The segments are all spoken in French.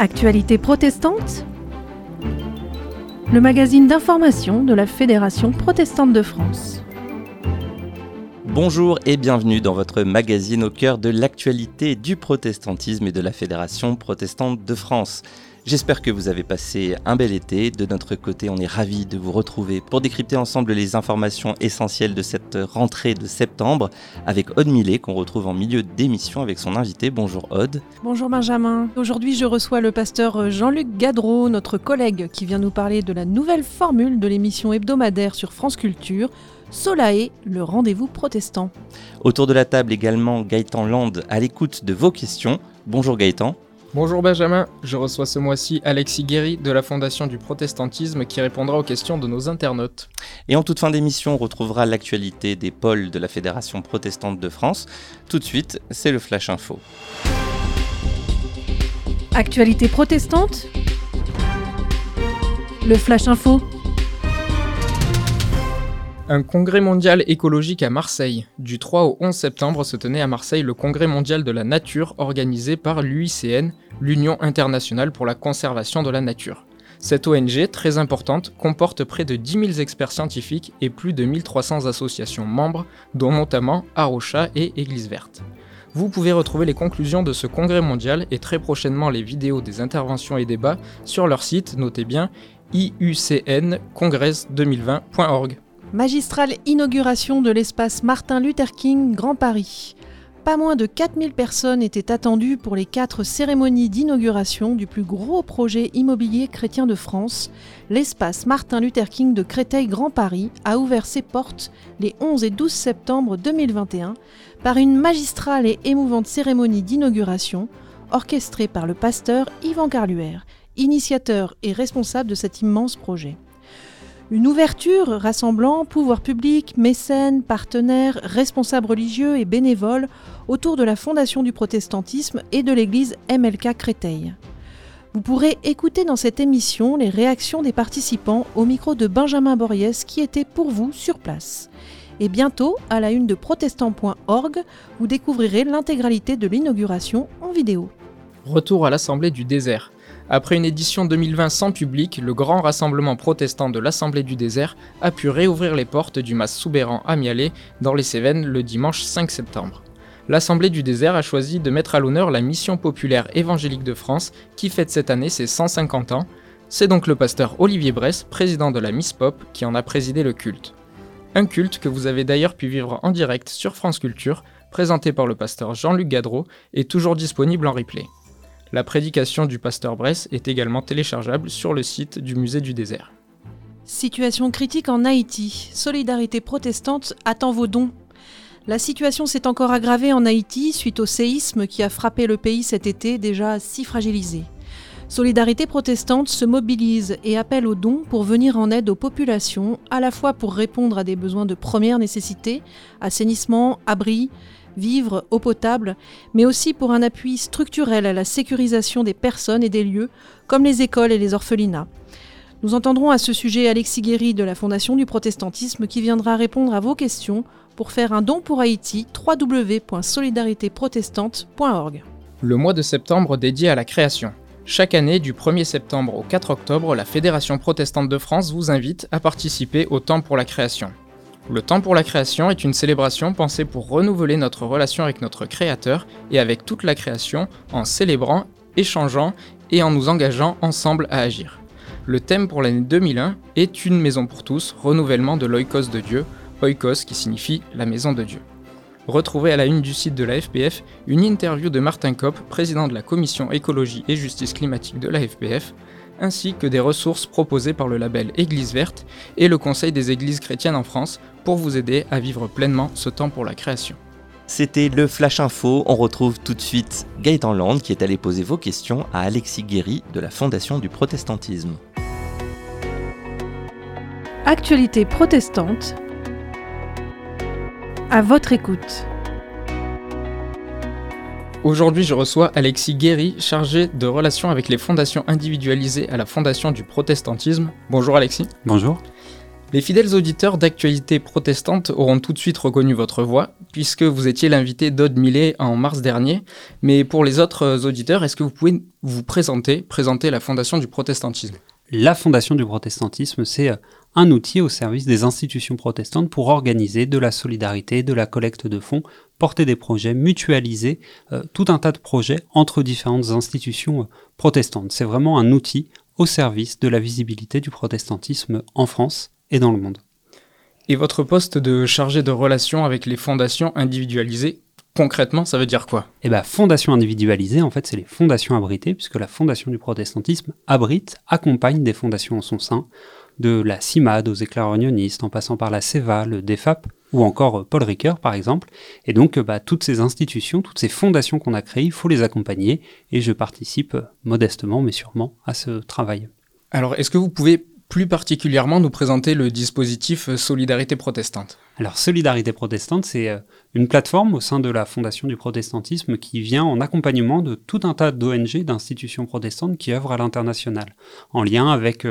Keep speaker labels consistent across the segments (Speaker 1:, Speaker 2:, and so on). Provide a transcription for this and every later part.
Speaker 1: Actualité protestante Le magazine d'information de la Fédération protestante de France.
Speaker 2: Bonjour et bienvenue dans votre magazine au cœur de l'actualité du protestantisme et de la Fédération protestante de France. J'espère que vous avez passé un bel été. De notre côté, on est ravis de vous retrouver pour décrypter ensemble les informations essentielles de cette rentrée de septembre avec Aude Millet qu'on retrouve en milieu d'émission avec son invité. Bonjour Aude.
Speaker 1: Bonjour Benjamin. Aujourd'hui, je reçois le pasteur Jean-Luc Gadreau, notre collègue qui vient nous parler de la nouvelle formule de l'émission hebdomadaire sur France Culture. Solae, le rendez-vous protestant.
Speaker 2: Autour de la table également Gaëtan Land à l'écoute de vos questions. Bonjour Gaëtan.
Speaker 3: Bonjour Benjamin, je reçois ce mois-ci Alexis Guéry de la Fondation du Protestantisme qui répondra aux questions de nos internautes.
Speaker 2: Et en toute fin d'émission, on retrouvera l'actualité des pôles de la Fédération protestante de France. Tout de suite, c'est le Flash Info.
Speaker 1: Actualité protestante Le Flash Info
Speaker 3: un congrès mondial écologique à Marseille. Du 3 au 11 septembre se tenait à Marseille le congrès mondial de la nature organisé par l'UICN, l'Union internationale pour la conservation de la nature. Cette ONG, très importante, comporte près de 10 000 experts scientifiques et plus de 1300 associations membres, dont notamment Arocha et Église Verte. Vous pouvez retrouver les conclusions de ce congrès mondial et très prochainement les vidéos des interventions et débats sur leur site, notez bien, iucncongress2020.org.
Speaker 1: Magistrale inauguration de l'espace Martin Luther King Grand Paris. Pas moins de 4000 personnes étaient attendues pour les quatre cérémonies d'inauguration du plus gros projet immobilier chrétien de France. L'espace Martin Luther King de Créteil Grand Paris a ouvert ses portes les 11 et 12 septembre 2021 par une magistrale et émouvante cérémonie d'inauguration orchestrée par le pasteur Yvan Carluère, initiateur et responsable de cet immense projet. Une ouverture rassemblant pouvoir public, mécènes, partenaires, responsables religieux et bénévoles autour de la fondation du protestantisme et de l'église MLK Créteil. Vous pourrez écouter dans cette émission les réactions des participants au micro de Benjamin Boriès qui était pour vous sur place. Et bientôt, à la une de protestant.org, vous découvrirez l'intégralité de l'inauguration en vidéo.
Speaker 3: Retour à l'Assemblée du désert. Après une édition 2020 sans public, le grand rassemblement protestant de l'Assemblée du désert a pu réouvrir les portes du mas soubéran à Mialet dans les Cévennes le dimanche 5 septembre. L'Assemblée du désert a choisi de mettre à l'honneur la Mission populaire évangélique de France qui fête cette année ses 150 ans. C'est donc le pasteur Olivier Bress, président de la Miss Pop, qui en a présidé le culte. Un culte que vous avez d'ailleurs pu vivre en direct sur France Culture, présenté par le pasteur Jean-Luc Gadreau, et toujours disponible en replay. La prédication du pasteur Bress est également téléchargeable sur le site du musée du désert.
Speaker 1: Situation critique en Haïti. Solidarité protestante attend vos dons. La situation s'est encore aggravée en Haïti suite au séisme qui a frappé le pays cet été déjà si fragilisé. Solidarité protestante se mobilise et appelle aux dons pour venir en aide aux populations, à la fois pour répondre à des besoins de première nécessité, assainissement, abri, vivre, eau potable, mais aussi pour un appui structurel à la sécurisation des personnes et des lieux, comme les écoles et les orphelinats. Nous entendrons à ce sujet Alexis Guéry de la Fondation du Protestantisme qui viendra répondre à vos questions pour faire un don pour Haïti www.solidaritéprotestante.org.
Speaker 3: Le mois de septembre dédié à la création. Chaque année, du 1er septembre au 4 octobre, la Fédération protestante de France vous invite à participer au Temps pour la création. Le temps pour la création est une célébration pensée pour renouveler notre relation avec notre Créateur et avec toute la création en célébrant, échangeant et en nous engageant ensemble à agir. Le thème pour l'année 2001 est Une maison pour tous, renouvellement de l'oikos de Dieu, oikos qui signifie la maison de Dieu. Retrouvez à la une du site de la FPF une interview de Martin Kopp, président de la commission écologie et justice climatique de la FPF, ainsi que des ressources proposées par le label Église verte et le Conseil des églises chrétiennes en France pour vous aider à vivre pleinement ce temps pour la création.
Speaker 2: C'était le Flash Info. On retrouve tout de suite Gaëtan Land qui est allé poser vos questions à Alexis Guéry de la Fondation du Protestantisme.
Speaker 1: Actualité protestante. À votre écoute.
Speaker 3: Aujourd'hui, je reçois Alexis Guéry, chargé de relations avec les fondations individualisées à la Fondation du Protestantisme. Bonjour Alexis.
Speaker 4: Bonjour.
Speaker 3: Les fidèles auditeurs d'actualité protestante auront tout de suite reconnu votre voix, puisque vous étiez l'invité d'Aude Millet en mars dernier. Mais pour les autres auditeurs, est-ce que vous pouvez vous présenter, présenter la Fondation du protestantisme?
Speaker 4: La Fondation du protestantisme, c'est euh, un outil au service des institutions protestantes pour organiser de la solidarité, de la collecte de fonds, porter des projets, mutualiser euh, tout un tas de projets entre différentes institutions euh, protestantes. C'est vraiment un outil au service de la visibilité du protestantisme en France et dans le monde.
Speaker 3: Et votre poste de chargé de relations avec les fondations individualisées, concrètement, ça veut dire quoi?
Speaker 4: Eh bien, fondation individualisée, en fait, c'est les fondations abritées, puisque la fondation du protestantisme abrite, accompagne des fondations en son sein, de la CIMAD aux éclairs unionistes, en passant par la CEVA, le DEFAP, ou encore Paul Ricoeur, par exemple. Et donc, bah, toutes ces institutions, toutes ces fondations qu'on a créées, il faut les accompagner, et je participe modestement, mais sûrement, à ce travail.
Speaker 3: Alors, est-ce que vous pouvez plus particulièrement nous présenter le dispositif Solidarité protestante.
Speaker 4: Alors Solidarité protestante, c'est euh, une plateforme au sein de la Fondation du protestantisme qui vient en accompagnement de tout un tas d'ONG, d'institutions protestantes qui œuvrent à l'international, en lien avec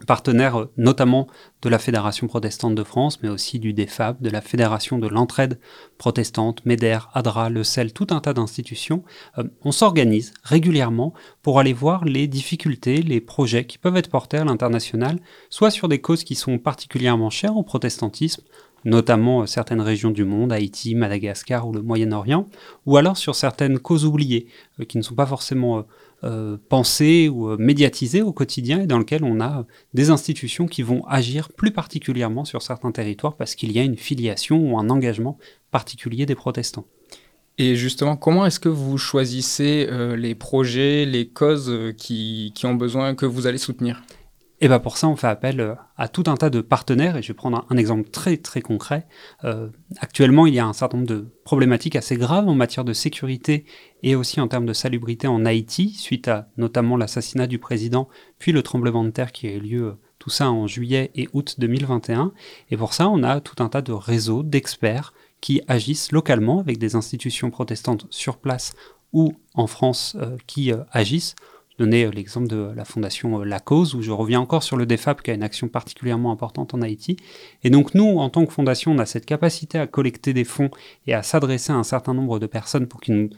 Speaker 4: euh, partenaire euh, notamment de la Fédération protestante de France, mais aussi du DEFAB, de la Fédération de l'entraide protestante, MEDER, ADRA, le CEL, tout un tas d'institutions. Euh, on s'organise régulièrement pour aller voir les difficultés, les projets qui peuvent être portés à l'international, soit sur des causes qui sont particulièrement chères au protestantisme, notamment euh, certaines régions du monde, Haïti, Madagascar ou le Moyen-Orient, ou alors sur certaines causes oubliées, qui ne sont pas forcément pensé ou euh, médiatisé au quotidien et dans lequel on a des institutions qui vont agir plus particulièrement sur certains territoires parce qu'il y a une filiation ou un engagement particulier des protestants.
Speaker 3: Et justement, comment est-ce que vous choisissez euh, les projets, les causes qui, qui ont besoin que vous allez soutenir?
Speaker 4: Et bien pour ça, on fait appel euh, à tout un tas de partenaires, et je vais prendre un, exemple très très concret. Euh, actuellement, il y a un certain nombre de problématiques assez graves en matière de sécurité et aussi en termes de salubrité en Haïti, suite à notamment l'assassinat du président, puis le tremblement de terre qui a eu lieu, euh, tout ça en juillet et août 2021. Et pour ça, on a tout un tas de réseaux d'experts qui agissent localement avec des institutions protestantes sur place ou en France qui agissent donner euh, l'exemple de la fondation euh, La Cause, où je reviens encore sur le DEFAP qui a une action particulièrement importante en Haïti. Et donc nous, en tant que fondation, on a cette capacité à collecter des fonds et à s'adresser à un certain nombre de personnes pour qu'ils nous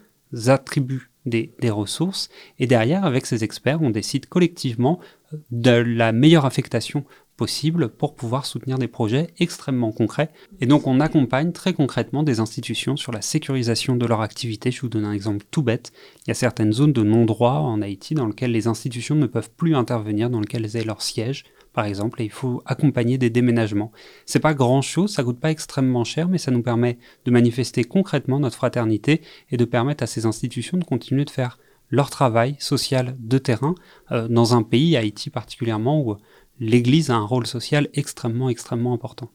Speaker 4: attribuent des, des, ressources. Et derrière, avec ces experts, on décide collectivement euh, de la meilleure affectation possible pour pouvoir soutenir des projets extrêmement concrets. Et donc on accompagne très concrètement des institutions sur la sécurisation de leur activité. Je vous donne un exemple tout bête. Il y a certaines zones de non-droit en Haïti dans lesquelles les institutions ne peuvent plus intervenir, dans lesquelles elles aient leur siège, par exemple, et il faut accompagner des déménagements. C'est pas grand chose, ça coûte pas extrêmement cher, mais ça nous permet de manifester concrètement notre fraternité et de permettre à ces institutions de continuer de faire leur travail social de terrain euh, dans un pays, Haïti particulièrement, où l'Église a un rôle social extrêmement, extrêmement important.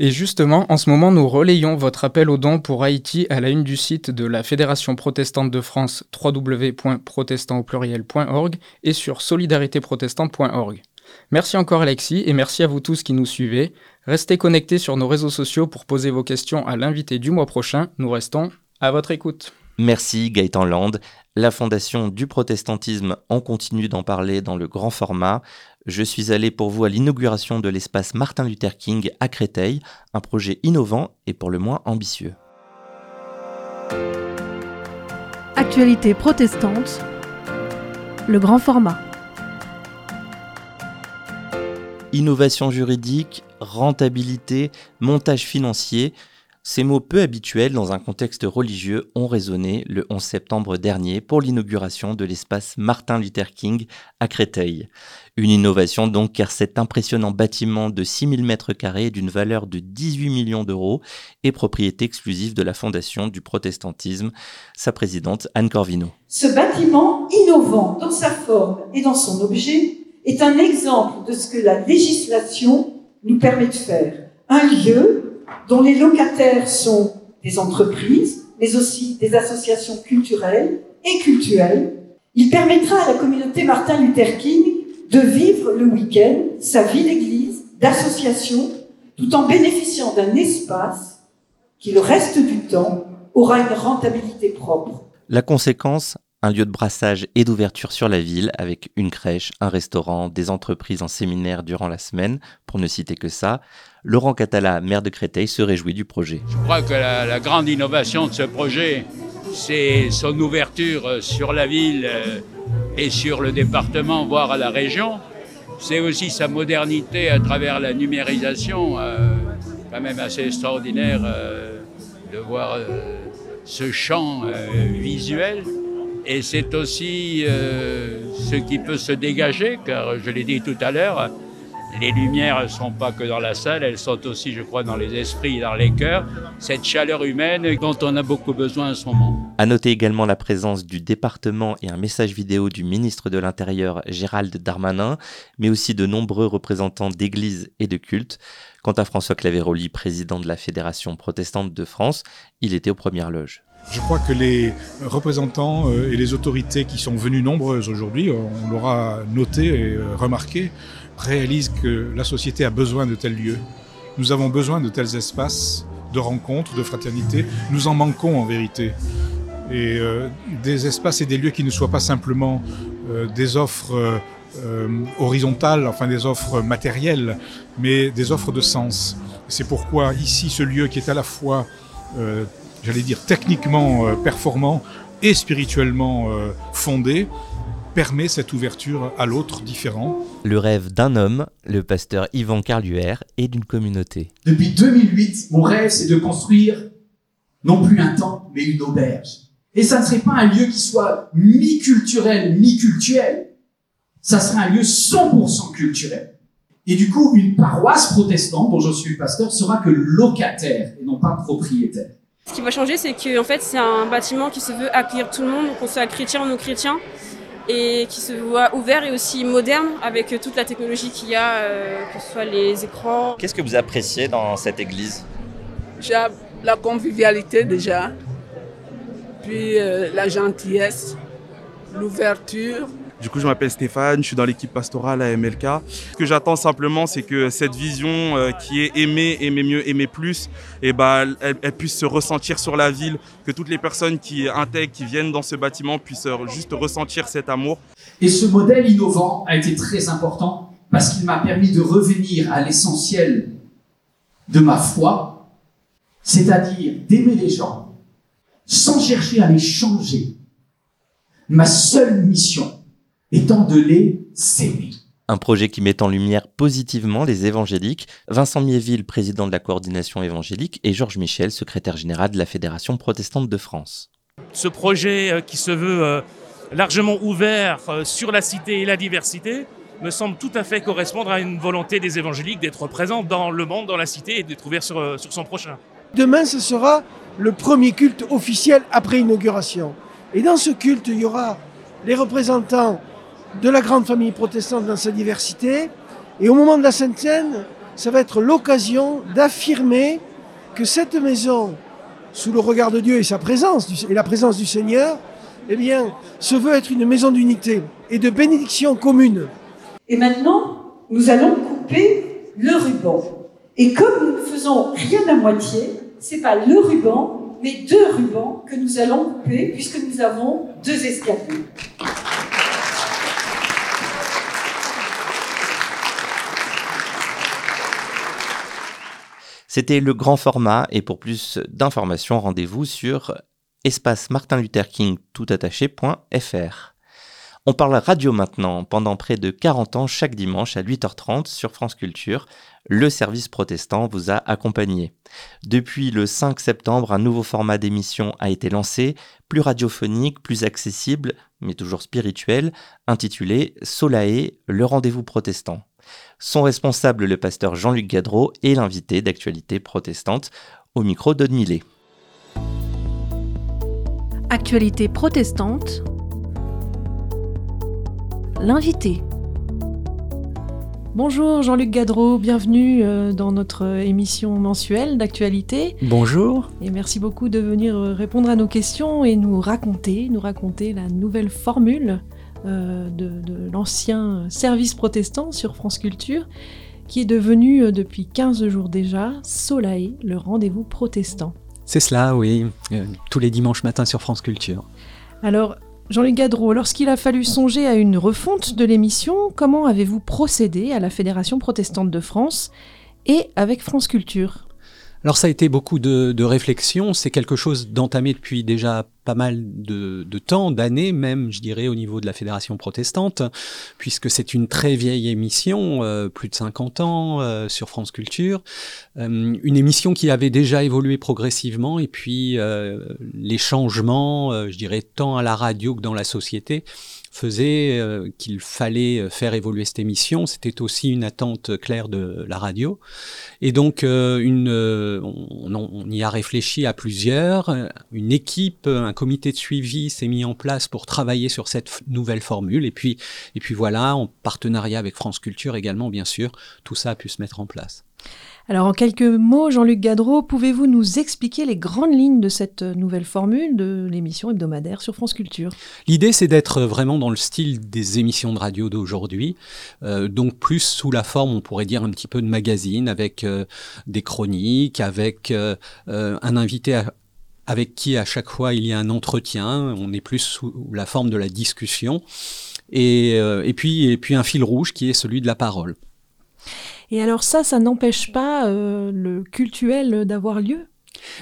Speaker 3: Et justement, en ce moment, nous relayons votre appel aux dons pour Haïti à la une du site de la Fédération protestante de France www.protestant et sur solidaritéprotestante.org. Merci encore Alexis et merci à vous tous qui nous suivez. Restez connectés sur nos réseaux sociaux pour poser vos questions à l'invité du mois prochain. Nous restons à votre écoute.
Speaker 2: Merci Gaëtan Land. La Fondation du protestantisme en continue d'en parler dans le grand format. Je suis allé pour vous à l'inauguration de l'espace Martin Luther King à Créteil, un projet innovant et pour le moins ambitieux.
Speaker 1: Actualité protestante, le grand format.
Speaker 2: Innovation juridique, rentabilité, montage financier, ces mots peu habituels dans un contexte religieux ont résonné le 11 septembre dernier pour l'inauguration de l'espace Martin Luther King à Créteil. Une innovation donc car cet impressionnant bâtiment de 6000 mètres carrés d'une valeur de 18 millions d'euros est propriété exclusive de la Fondation du protestantisme, sa présidente Anne Corvino.
Speaker 5: Ce bâtiment innovant dans sa forme et dans son objet est un exemple de ce que la législation nous permet de faire. Un lieu dont les locataires sont des entreprises, mais aussi des associations culturelles et culturelles. Il permettra à la communauté Martin Luther King de vivre le week-end sa vie d'église, d'association, tout en bénéficiant d'un espace qui, le reste du temps, aura une rentabilité propre.
Speaker 2: La conséquence, un lieu de brassage et d'ouverture sur la ville avec une crèche, un restaurant, des entreprises en séminaire durant la semaine, pour ne citer que ça. Laurent Catala, maire de Créteil, se réjouit du projet.
Speaker 6: Je crois que la, grande innovation de ce projet, c'est son ouverture sur la ville euh, et sur le département, voire à la région. C'est aussi sa modernité à travers la numérisation, euh, quand même assez extraordinaire euh, de voir euh, ce champ euh, visuel. Et c'est aussi euh, ce qui peut se dégager, car je l'ai dit tout à l'heure, les lumières ne sont pas que dans la salle, elles sont aussi, je crois, dans les esprits, dans les cœurs. Cette chaleur humaine dont on a beaucoup besoin en ce moment.
Speaker 2: À noter également la présence du département et un message vidéo du ministre de l'Intérieur Gérald Darmanin, mais aussi de nombreux représentants d'églises et de cultes. Quant à François Claveroli, président de la Fédération protestante de France, il était aux premières loges.
Speaker 7: Je crois que les représentants euh, et les autorités qui sont venues nombreuses aujourd'hui, euh, on l'aura noté et euh, remarqué, réalisent que la société a besoin de tels lieux. Nous avons besoin de tels espaces de rencontres, de fraternité. Nous en manquons en vérité. Et des espaces et des lieux qui ne soient pas simplement des offres horizontales, enfin des offres matérielles, mais des offres de sens. C'est pourquoi ici, ce lieu qui est à la fois, j'allais dire, techniquement euh, performant et spirituellement euh, fondé, permet cette ouverture à l'autre différent.
Speaker 2: Le rêve d'un homme, le pasteur Yvan Carluère, et d'une communauté.
Speaker 8: Depuis 2008, mon rêve, c'est de construire non plus un temple, mais une auberge. Et ça ne serait pas un lieu qui soit mi-culturel, mi-cultuel. Ça serait un lieu 100% culturel. Et du coup, une paroisse protestante, dont je suis le pasteur, sera que locataire et non pas propriétaire.
Speaker 9: Ce qui va changer, c'est que en fait, c'est un bâtiment qui se veut accueillir tout le monde, qu'on soit chrétien ou non chrétien, et qui se voit ouvert et aussi moderne avec toute la technologie qu'il y a, euh, que ce soit les écrans.
Speaker 2: Qu'est-ce que vous appréciez dans cette église?
Speaker 10: J'ai la convivialité déjà, puis euh, la gentillesse, l'ouverture.
Speaker 11: Du coup, je m'appelle Stéphane, je suis dans l'équipe pastorale à MLK. Ce que j'attends simplement, c'est que cette vision euh, qui est aimer, aimer mieux, aimer plus, et bah, elle, elle puisse se ressentir sur la ville, que toutes les personnes qui intègrent, qui viennent dans ce bâtiment puissent euh, juste ressentir cet amour.
Speaker 8: Et ce modèle innovant a été très important parce qu'il m'a permis de revenir à l'essentiel de ma foi, c'est-à-dire d'aimer les gens sans chercher à les changer. Ma seule mission étant de les.
Speaker 2: Un projet qui met en lumière positivement les évangéliques, Vincent Miéville, président de la coordination évangélique, et Georges Michel, secrétaire général de la Fédération protestante de France.
Speaker 12: Ce projet euh, qui se veut euh, largement ouvert euh, sur la cité et la diversité me semble tout à fait correspondre à une volonté des évangéliques d'être présents dans le monde, dans la cité et d'être ouverts sur, sur son prochain.
Speaker 13: Demain, ce sera le premier culte officiel après inauguration. Et dans ce culte, il y aura les représentants de la grande famille protestante dans sa diversité. Et au moment de la Sainte Seine, ça va être l'occasion d'affirmer que cette maison, sous le regard de Dieu et sa présence et la présence du Seigneur, eh bien, se veut être une maison d'unité et de bénédiction commune.
Speaker 5: Et maintenant, nous allons couper le ruban. Et comme nous ne faisons rien à moitié, c'est pas le ruban, mais deux rubans que nous allons couper puisque nous avons deux escaliers.
Speaker 2: C'était le grand format et pour plus d'informations, rendez-vous sur espace toutattaché.fr. On parle radio maintenant. Pendant près de 40 ans, chaque dimanche à 8h30 sur France Culture, le service protestant vous a accompagné. Depuis le 5 septembre, un nouveau format d'émission a été lancé, plus radiophonique, plus accessible, mais toujours spirituel, intitulé Solae, le rendez-vous protestant. Son responsable, le pasteur Jean-Luc Gadreau, et l'invité d'actualité protestante au micro d'Aude Millet.
Speaker 1: Actualité protestante. L'invité. Bonjour Jean-Luc Gadreau, bienvenue euh, dans notre émission mensuelle d'actualité.
Speaker 14: Bonjour.
Speaker 1: Et merci beaucoup de venir euh, répondre à nos questions et nous raconter, nous raconter la nouvelle formule euh, de, de l'ancien service protestant sur France Culture, qui est devenu euh, depuis 15 jours déjà Solae, le rendez-vous protestant.
Speaker 14: C'est cela, oui, euh, tous les dimanches matins sur France Culture.
Speaker 1: Alors, Jean-Luc Gadreau, lorsqu'il a fallu songer à une refonte de l'émission, comment avez-vous procédé à la Fédération protestante de France et avec France Culture?
Speaker 14: Alors ça a été beaucoup de, de réflexion, c'est quelque chose d'entamé depuis déjà pas mal de, de temps, d'années même, je dirais, au niveau de la Fédération protestante, puisque c'est une très vieille émission, euh, plus de 50 ans, euh, sur France Culture, euh, une émission qui avait déjà évolué progressivement, et puis les changements, je dirais, tant à la radio que dans la société, faisait euh, qu'il fallait faire évoluer cette émission. C'était aussi une attente claire de la radio. Et donc, une, on, y a réfléchi à plusieurs. Une équipe, comité de suivi s'est mis en place pour travailler sur cette nouvelle formule. Et puis, et puis voilà, en partenariat avec France Culture également, bien sûr, tout ça a pu se mettre en place.
Speaker 1: Alors en quelques mots, Jean-Luc Gadreau, pouvez-vous nous expliquer les grandes lignes de cette nouvelle formule de l'émission hebdomadaire sur France Culture?
Speaker 14: L'idée c'est d'être vraiment dans le style des émissions de radio d'aujourd'hui, euh, donc plus sous la forme, on pourrait dire un petit peu de magazine, avec euh, des chroniques, avec euh, un invité avec qui à chaque fois il y a un entretien, on est plus sous la forme de la discussion, et, et puis un fil rouge qui est celui de la parole.
Speaker 1: Et alors ça, ça n'empêche pas euh, le cultuel d'avoir lieu?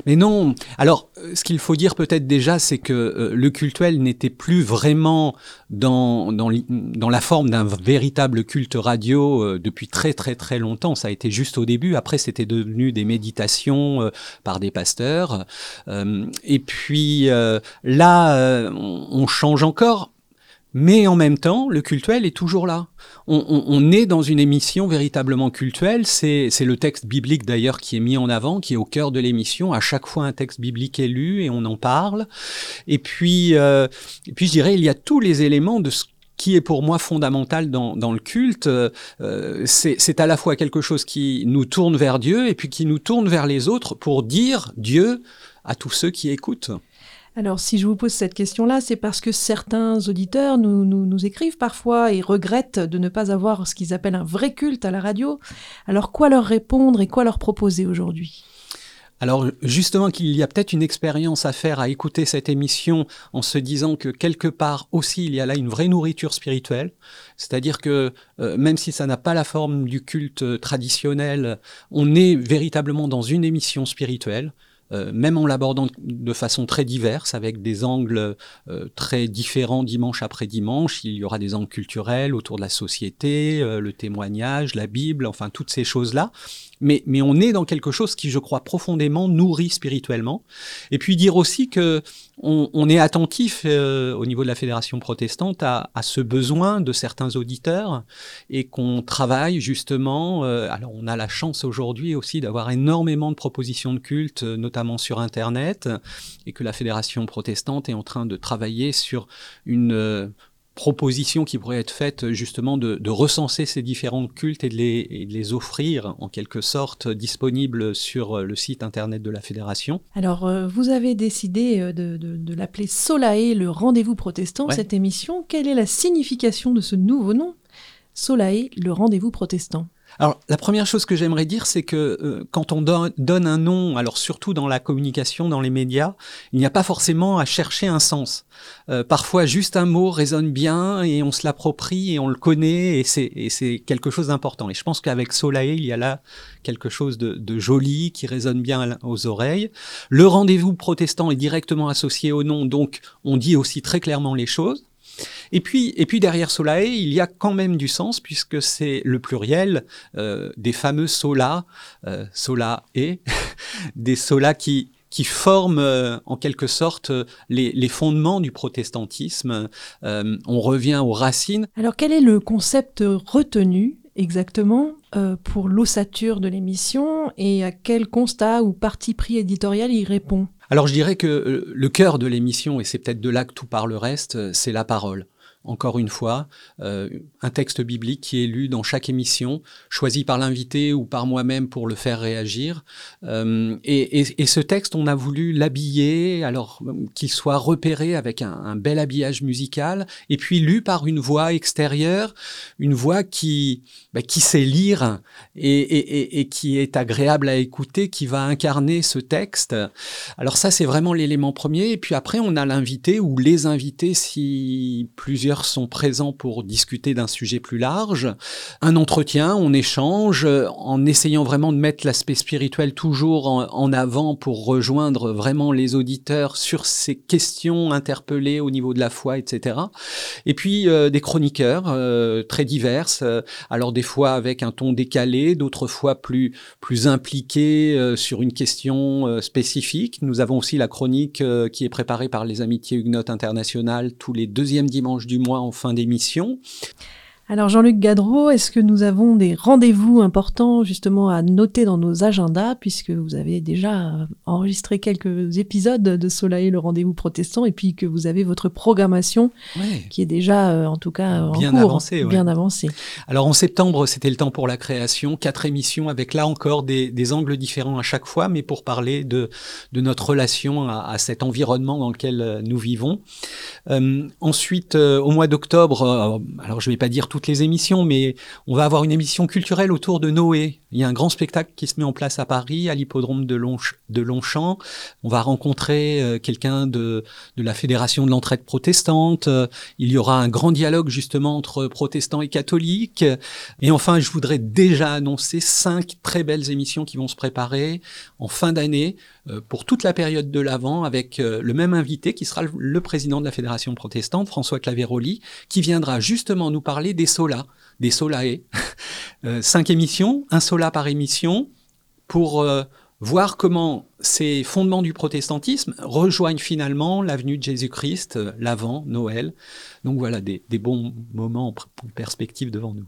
Speaker 14: Mais non. Alors, euh, ce qu'il faut dire peut-être déjà, c'est que euh, le cultuel n'était plus vraiment dans, dans, dans la forme d'un véritable culte radio depuis très très très longtemps. Ça a été juste au début. Après, c'était devenu des méditations par des pasteurs. et puis là, on change encore mais en même temps, le cultuel est toujours là. On, on, on est dans une émission véritablement cultuelle. C'est le texte biblique d'ailleurs qui est mis en avant, qui est au cœur de l'émission. À chaque fois, un texte biblique est lu et on en parle. Et puis, euh, et puis je dirais, il y a tous les éléments de ce qui est pour moi fondamental dans, dans le culte. Euh, c'est à la fois quelque chose qui nous tourne vers Dieu et puis qui nous tourne vers les autres pour dire Dieu à tous ceux qui écoutent.
Speaker 1: Alors, si je vous pose cette question-là, c'est parce que certains auditeurs nous, nous, écrivent parfois et regrettent de ne pas avoir ce qu'ils appellent un vrai culte à la radio. Alors, quoi leur répondre et quoi leur proposer aujourd'hui?
Speaker 14: Alors justement qu'il y a peut-être une expérience à faire à écouter cette émission en se disant que quelque part aussi il y a là une vraie nourriture spirituelle, c'est-à-dire que euh, même si ça n'a pas la forme du culte traditionnel, on est véritablement dans une émission spirituelle même en l'abordant de façon très diverse, avec des angles euh, très différents dimanche après dimanche. Il y aura des angles culturels autour de la société, euh, le témoignage, la Bible, enfin toutes ces choses-là mais, mais on est dans quelque chose qui, je crois, profondément nourrit spirituellement. Et puis dire aussi que on, on est attentif euh, au niveau de la fédération protestante à, à, ce besoin de certains auditeurs et qu'on travaille justement. Euh, alors on a la chance aujourd'hui aussi d'avoir énormément de propositions de culte, notamment sur Internet, et que la fédération protestante est en train de travailler sur une euh, proposition qui pourrait être faite justement de, de recenser ces différents cultes et de, les, et de, les, offrir en quelque sorte disponibles sur le site internet de la fédération.
Speaker 1: Alors euh, vous avez décidé euh, de, de, de l'appeler Solae, le rendez-vous protestant, ouais. cette émission. Quelle est la signification de ce nouveau nom? Solae, le rendez-vous protestant
Speaker 14: alors, la première chose que j'aimerais dire, c'est que euh, quand on don donne un nom, alors surtout dans la communication, dans les médias, il n'y a pas forcément à chercher un sens. Euh, parfois, juste un mot résonne bien et on se l'approprie et on le connaît et c'est quelque chose d'important. Et je pense qu'avec Soleil, il y a là quelque chose de, de, joli qui résonne bien aux oreilles. Le rendez-vous protestant est directement associé au nom, donc on dit aussi très clairement les choses. Et puis, et puis derrière Solae, il y a quand même du sens puisque c'est le pluriel euh, des fameux sola, euh, sola et des solas qui qui forment euh, en quelque sorte les, les, fondements du protestantisme. Euh, on revient aux racines.
Speaker 1: Alors quel est le concept retenu exactement euh, pour l'ossature de l'émission et à quel constat ou parti pris éditorial il répond?
Speaker 14: Alors je dirais que le cœur de l'émission, et c'est peut-être de là que tout part le reste, c'est la parole. Encore une fois, euh, un texte biblique qui est lu dans chaque émission, choisi par l'invité ou par moi-même pour le faire réagir. Euh, et, ce texte, on a voulu l'habiller, alors qu'il soit repéré avec un, un, bel habillage musical, et puis lu par une voix extérieure, une voix qui, bah, qui sait lire et, et, qui est agréable à écouter, qui va incarner ce texte. Alors ça, c'est vraiment l'élément premier. Et puis après, on a l'invité ou les invités si plusieurs sont présents pour discuter d'un sujet plus large. Un entretien, on échange en essayant vraiment de mettre l'aspect spirituel toujours en, avant pour rejoindre vraiment les auditeurs sur ces questions interpellées au niveau de la foi, etc. Et puis euh, des chroniqueurs euh, très diverses, euh, alors des fois avec un ton décalé, d'autres fois plus plus impliqués euh, sur une question euh, spécifique. Nous avons aussi la chronique qui est préparée par les Amitiés Huguenotes Internationales tous les deuxièmes dimanches du mois en fin d'émission.
Speaker 1: Alors Jean-Luc Gadreau, est-ce que nous avons des rendez-vous importants justement à noter dans nos agendas puisque vous avez déjà enregistré quelques épisodes de Soleil le rendez-vous protestant et puis que vous avez votre programmation
Speaker 14: ouais.
Speaker 1: qui est déjà euh, en tout cas
Speaker 14: bien
Speaker 1: en cours,
Speaker 14: avancée,
Speaker 1: bien avancée.
Speaker 14: Alors en septembre, c'était le temps pour la création, quatre émissions avec là encore des, des, angles différents à chaque fois, mais pour parler de, de notre relation à, à, cet environnement dans lequel euh, nous vivons. Euh, ensuite, euh, au mois d'octobre, alors je vais pas dire tout les émissions, mais on va avoir une émission culturelle autour de Noé. Il y a un grand spectacle qui se met en place à Paris, à l'hippodrome de, Longch Longchamp. On va rencontrer euh, quelqu'un de, de la Fédération de l'entraide protestante. il y aura un grand dialogue justement entre protestants et catholiques. Et enfin, je voudrais déjà annoncer cinq très belles émissions qui vont se préparer en fin d'année euh, pour toute la période de l'Avent avec euh, le même invité qui sera le président de la Fédération protestante, François Claveroli, qui viendra justement nous parler des solas, des solae. euh, cinq émissions, un sola par émission, pour euh, voir comment ces fondements du protestantisme rejoignent finalement l'avenue de Jésus-Christ, l'Avent, Noël. Donc voilà, des, des bons moments en perspective devant nous.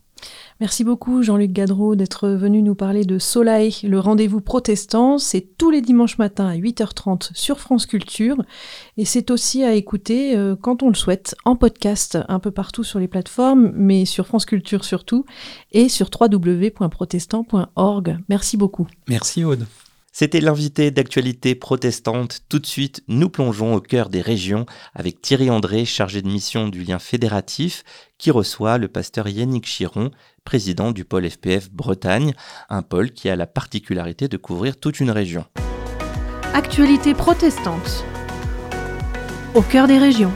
Speaker 1: Merci beaucoup Jean-Luc Gadreau d'être venu nous parler de Solae, le rendez-vous protestant. C'est tous les dimanches matins à 8h30 sur France Culture et c'est aussi à écouter euh, quand on le souhaite en podcast un peu partout sur les plateformes, mais sur France Culture surtout et sur www.protestant.org. Merci beaucoup.
Speaker 14: Merci Aude.
Speaker 2: C'était l'invité d'actualité protestante. Tout de suite, nous plongeons au cœur des régions avec Thierry André, chargé de mission du lien fédératif, qui reçoit le pasteur Yannick Chiron, président du pôle FPF Bretagne, un pôle qui a la particularité de couvrir toute une région.
Speaker 1: Actualité protestante. Au cœur des régions.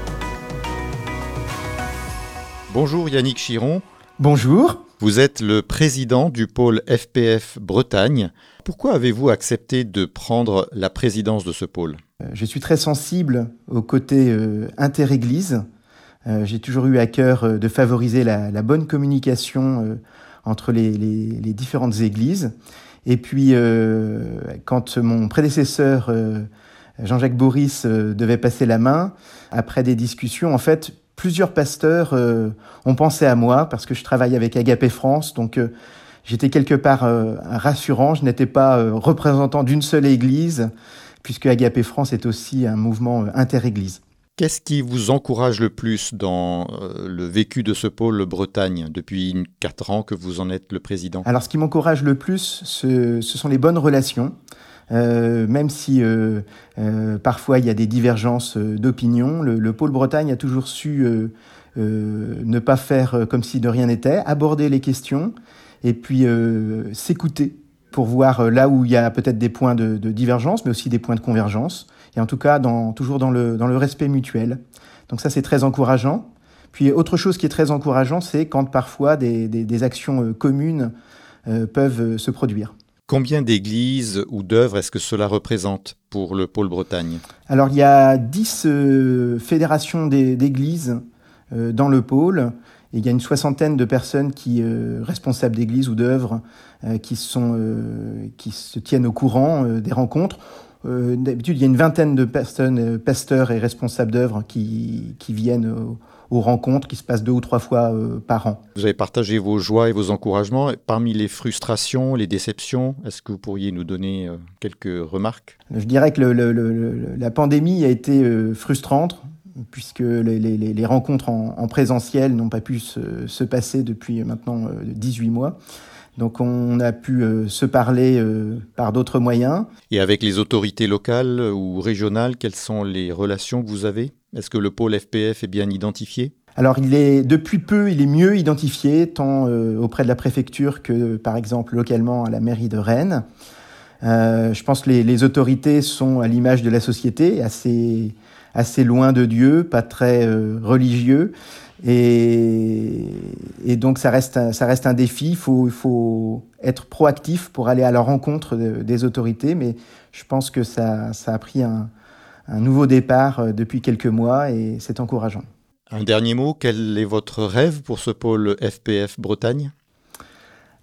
Speaker 15: Bonjour Yannick Chiron.
Speaker 16: Bonjour.
Speaker 15: Vous êtes le président du pôle FPF Bretagne. Pourquoi avez-vous accepté de prendre la présidence de ce pôle?
Speaker 16: Je suis très sensible au côté euh, inter-église. Euh, J'ai toujours eu à cœur euh, de favoriser la, bonne communication euh, entre les, différentes églises. Et puis, euh, quand mon prédécesseur Jean-Jacques Boris devait passer la main, après des discussions, en fait, plusieurs pasteurs euh, ont pensé à moi parce que je travaille avec Agapé France, donc euh, j'étais quelque part euh, rassurant. Je n'étais pas représentant d'une seule église, puisque Agapé France est aussi un mouvement inter-église.
Speaker 15: Qu'est-ce qui vous encourage le plus dans le vécu de ce pôle Bretagne depuis quatre ans que vous en êtes le président?
Speaker 16: Alors, ce qui m'encourage le plus, ce, ce sont les bonnes relations. Euh, même si euh, euh, parfois il y a des divergences d'opinion, le, le, pôle Bretagne a toujours su ne pas faire comme si de rien n'était, aborder les questions et puis s'écouter pour voir là où il y a peut-être des points de, de, divergence, mais aussi des points de convergence, et en tout cas dans, toujours dans le, dans le respect mutuel. Donc ça c'est très encourageant. Puis autre chose qui est très encourageant, c'est quand parfois des, des, des actions communes peuvent se produire.
Speaker 15: Combien d'églises ou d'œuvres est-ce que cela représente pour le pôle Bretagne?
Speaker 16: Alors il y a 10 euh, fédérations d'églises euh, dans le pôle. Il y a une soixantaine de personnes qui, euh, responsables d'églises ou d'œuvres, euh, qui, sont, euh, qui se tiennent au courant des rencontres. D'habitude, il y a une vingtaine de personnes, pasteurs et responsables d'œuvres, qui, qui viennent au, aux rencontres qui se passent deux ou trois fois par an.
Speaker 15: Vous avez partagé vos joies et vos encouragements. Parmi les frustrations, les déceptions, est-ce que vous pourriez nous donner quelques remarques?
Speaker 16: Je dirais que le, le, le, la pandémie a été frustrante, puisque les, rencontres en, présentiel n'ont pas pu se, passer depuis maintenant 18 mois. Donc on a pu se parler par d'autres moyens.
Speaker 15: Et avec les autorités locales ou régionales, quelles sont les relations que vous avez? Est-ce que le pôle FPF est bien identifié?
Speaker 16: Alors, il est depuis peu, il est mieux identifié tant auprès de la préfecture que, par exemple, localement à la mairie de Rennes. Euh, je pense que les, les, autorités sont à l'image de la société, assez, assez loin de Dieu, pas très euh, religieux. Et, et, donc ça reste, ça reste un défi. Il faut, il faut être proactif pour aller à la rencontre des autorités. Mais je pense que ça, ça a pris un, un nouveau départ euh, depuis quelques mois et c'est encourageant.
Speaker 15: Un dernier mot, quel est votre rêve pour ce pôle FPF Bretagne?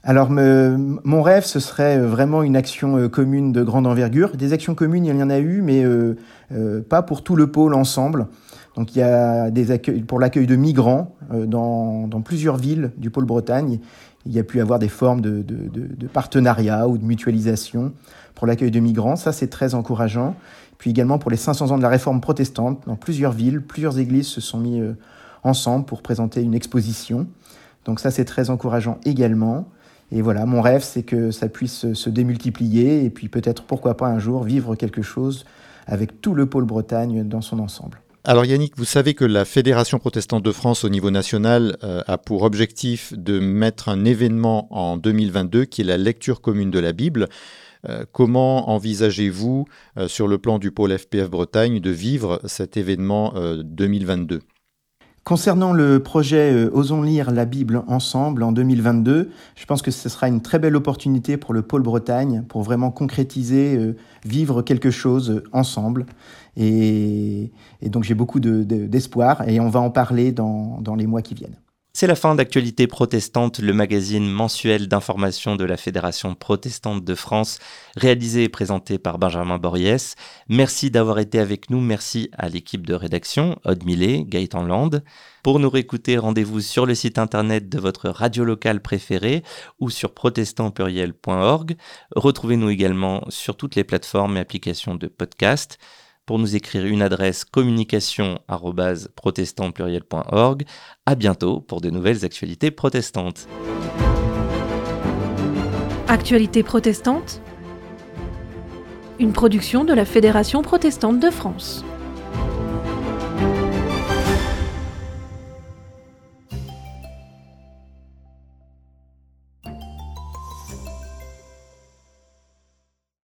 Speaker 16: Alors, me, mon rêve, ce serait vraiment une action euh, commune de grande envergure. Des actions communes, il y en a eu, mais euh pas pour tout le pôle ensemble. Donc, il y a des accueils pour l'accueil de migrants dans, dans, plusieurs villes du pôle Bretagne. Il y a pu avoir des formes de, de, partenariat ou de mutualisation pour l'accueil de migrants. Ça, c'est très encourageant. Puis également pour les 500 ans de la réforme protestante, dans plusieurs villes, plusieurs églises se sont mis ensemble pour présenter une exposition. Donc ça, c'est très encourageant également. Et voilà, mon rêve, c'est que ça puisse se démultiplier et puis peut-être, pourquoi pas un jour, vivre quelque chose avec tout le pôle Bretagne dans son ensemble.
Speaker 15: Alors Yannick, vous savez que la Fédération protestante de France au niveau national euh, a pour objectif de mettre un événement en 2022 qui est la lecture commune de la Bible. Euh, comment envisagez-vous, euh, sur le plan du pôle FPF Bretagne, de vivre cet événement 2022
Speaker 16: Concernant le projet euh, Osons lire la Bible ensemble en 2022, je pense que ce sera une très belle opportunité pour le pôle Bretagne pour vraiment concrétiser, euh, vivre quelque chose ensemble. Et, donc j'ai beaucoup d'espoir et on va en parler dans les mois qui viennent.
Speaker 2: C'est la fin d'Actualité protestante, le magazine mensuel d'information de la Fédération protestante de France, réalisé et présenté par Benjamin Boriès. Merci d'avoir été avec nous. Merci à l'équipe de rédaction, Aude Millet, Gaëtan Land. Pour nous réécouter, rendez-vous sur le site internet de votre radio locale préférée ou sur protestantpluriel.org. Retrouvez-nous également sur toutes les plateformes et applications de podcast pour nous écrire une adresse communication@protestantpluriel.org. À bientôt pour de nouvelles actualités protestantes.
Speaker 1: Actualité protestante Une production de la Fédération protestante de France.